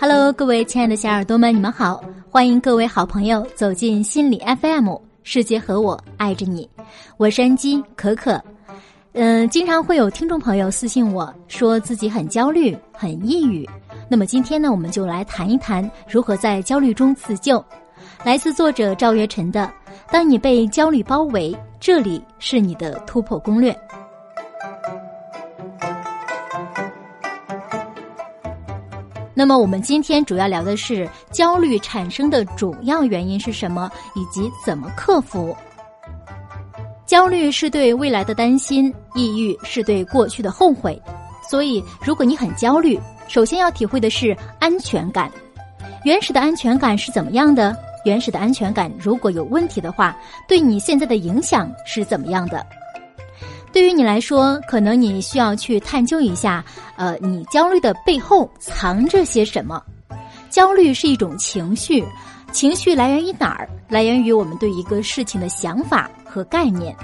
Hello，各位亲爱的小耳朵们，你们好！欢迎各位好朋友走进心理 FM，世界和我爱着你，我是安吉可可。嗯，经常会有听众朋友私信我说自己很焦虑、很抑郁。那么今天呢，我们就来谈一谈如何在焦虑中自救。来自作者赵月晨的《当你被焦虑包围，这里是你的突破攻略》。那么我们今天主要聊的是焦虑产生的主要原因是什么，以及怎么克服。焦虑是对未来的担心，抑郁是对过去的后悔。所以，如果你很焦虑，首先要体会的是安全感。原始的安全感是怎么样的？原始的安全感如果有问题的话，对你现在的影响是怎么样的？对于你来说，可能你需要去探究一下，呃，你焦虑的背后藏着些什么？焦虑是一种情绪，情绪来源于哪儿？来源于我们对一个事情的想法和概念。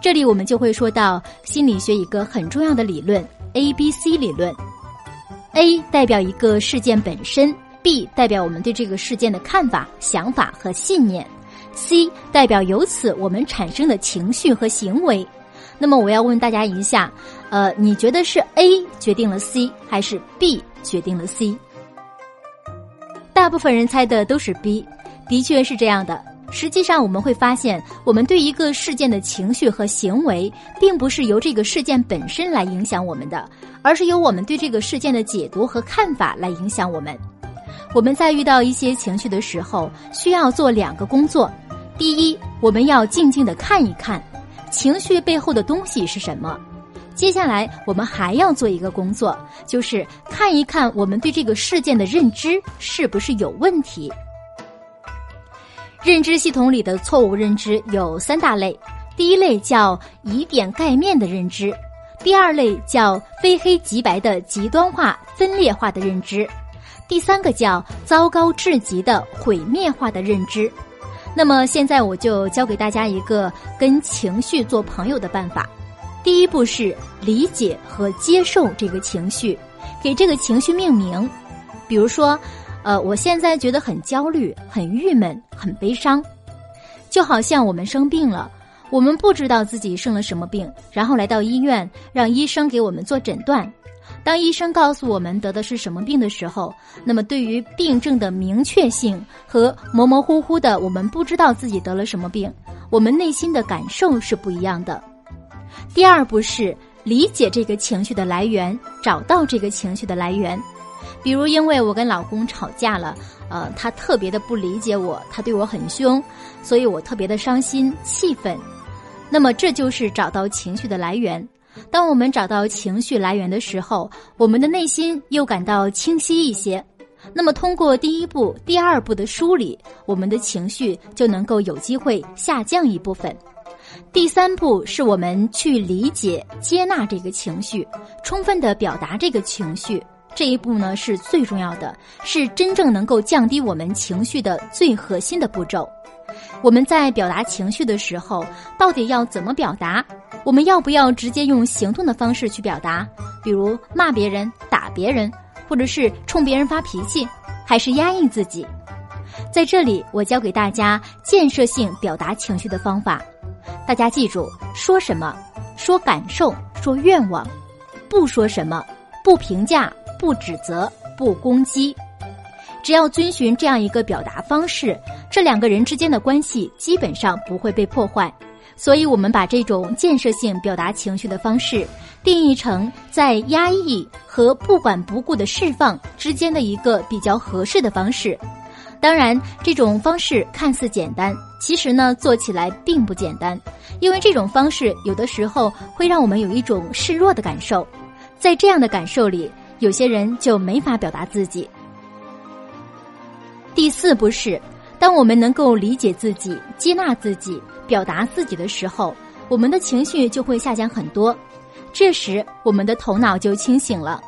这里我们就会说到心理学一个很重要的理论 ——A B C 理论。A 代表一个事件本身，B 代表我们对这个事件的看法、想法和信念，C 代表由此我们产生的情绪和行为。那么我要问大家一下，呃，你觉得是 A 决定了 C，还是 B 决定了 C？大部分人猜的都是 B，的确是这样的。实际上我们会发现，我们对一个事件的情绪和行为，并不是由这个事件本身来影响我们的，而是由我们对这个事件的解读和看法来影响我们。我们在遇到一些情绪的时候，需要做两个工作：第一，我们要静静的看一看。情绪背后的东西是什么？接下来我们还要做一个工作，就是看一看我们对这个事件的认知是不是有问题。认知系统里的错误认知有三大类：第一类叫以点盖面的认知；第二类叫非黑即白的极端化、分裂化的认知；第三个叫糟糕至极的毁灭化的认知。那么现在我就教给大家一个跟情绪做朋友的办法。第一步是理解和接受这个情绪，给这个情绪命名。比如说，呃，我现在觉得很焦虑、很郁闷、很悲伤，就好像我们生病了，我们不知道自己生了什么病，然后来到医院，让医生给我们做诊断。当医生告诉我们得的是什么病的时候，那么对于病症的明确性和模模糊糊的我们不知道自己得了什么病，我们内心的感受是不一样的。第二步是理解这个情绪的来源，找到这个情绪的来源。比如，因为我跟老公吵架了，呃，他特别的不理解我，他对我很凶，所以我特别的伤心气愤。那么，这就是找到情绪的来源。当我们找到情绪来源的时候，我们的内心又感到清晰一些。那么，通过第一步、第二步的梳理，我们的情绪就能够有机会下降一部分。第三步是我们去理解、接纳这个情绪，充分的表达这个情绪。这一步呢是最重要的，是真正能够降低我们情绪的最核心的步骤。我们在表达情绪的时候，到底要怎么表达？我们要不要直接用行动的方式去表达？比如骂别人、打别人，或者是冲别人发脾气，还是压抑自己？在这里，我教给大家建设性表达情绪的方法。大家记住：说什么？说感受，说愿望；不说什么，不评价，不指责，不攻击。只要遵循这样一个表达方式，这两个人之间的关系基本上不会被破坏。所以，我们把这种建设性表达情绪的方式定义成在压抑和不管不顾的释放之间的一个比较合适的方式。当然，这种方式看似简单，其实呢，做起来并不简单。因为这种方式有的时候会让我们有一种示弱的感受，在这样的感受里，有些人就没法表达自己。第四步是，当我们能够理解自己、接纳自己。表达自己的时候，我们的情绪就会下降很多。这时，我们的头脑就清醒了。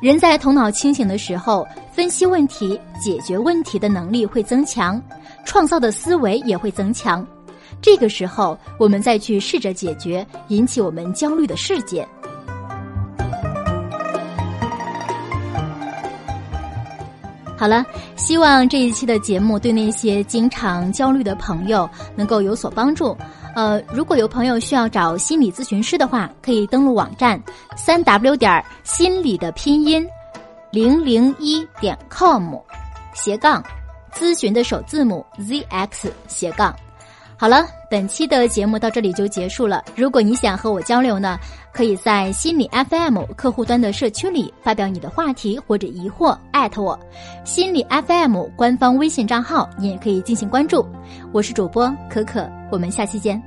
人在头脑清醒的时候，分析问题、解决问题的能力会增强，创造的思维也会增强。这个时候，我们再去试着解决引起我们焦虑的事件。好了，希望这一期的节目对那些经常焦虑的朋友能够有所帮助。呃，如果有朋友需要找心理咨询师的话，可以登录网站三 w 点心理的拼音零零一点 com 斜杠咨询的首字母 zx 斜杠。好了，本期的节目到这里就结束了。如果你想和我交流呢，可以在心理 FM 客户端的社区里发表你的话题或者疑惑，艾特我。心理 FM 官方微信账号你也可以进行关注。我是主播可可，我们下期见。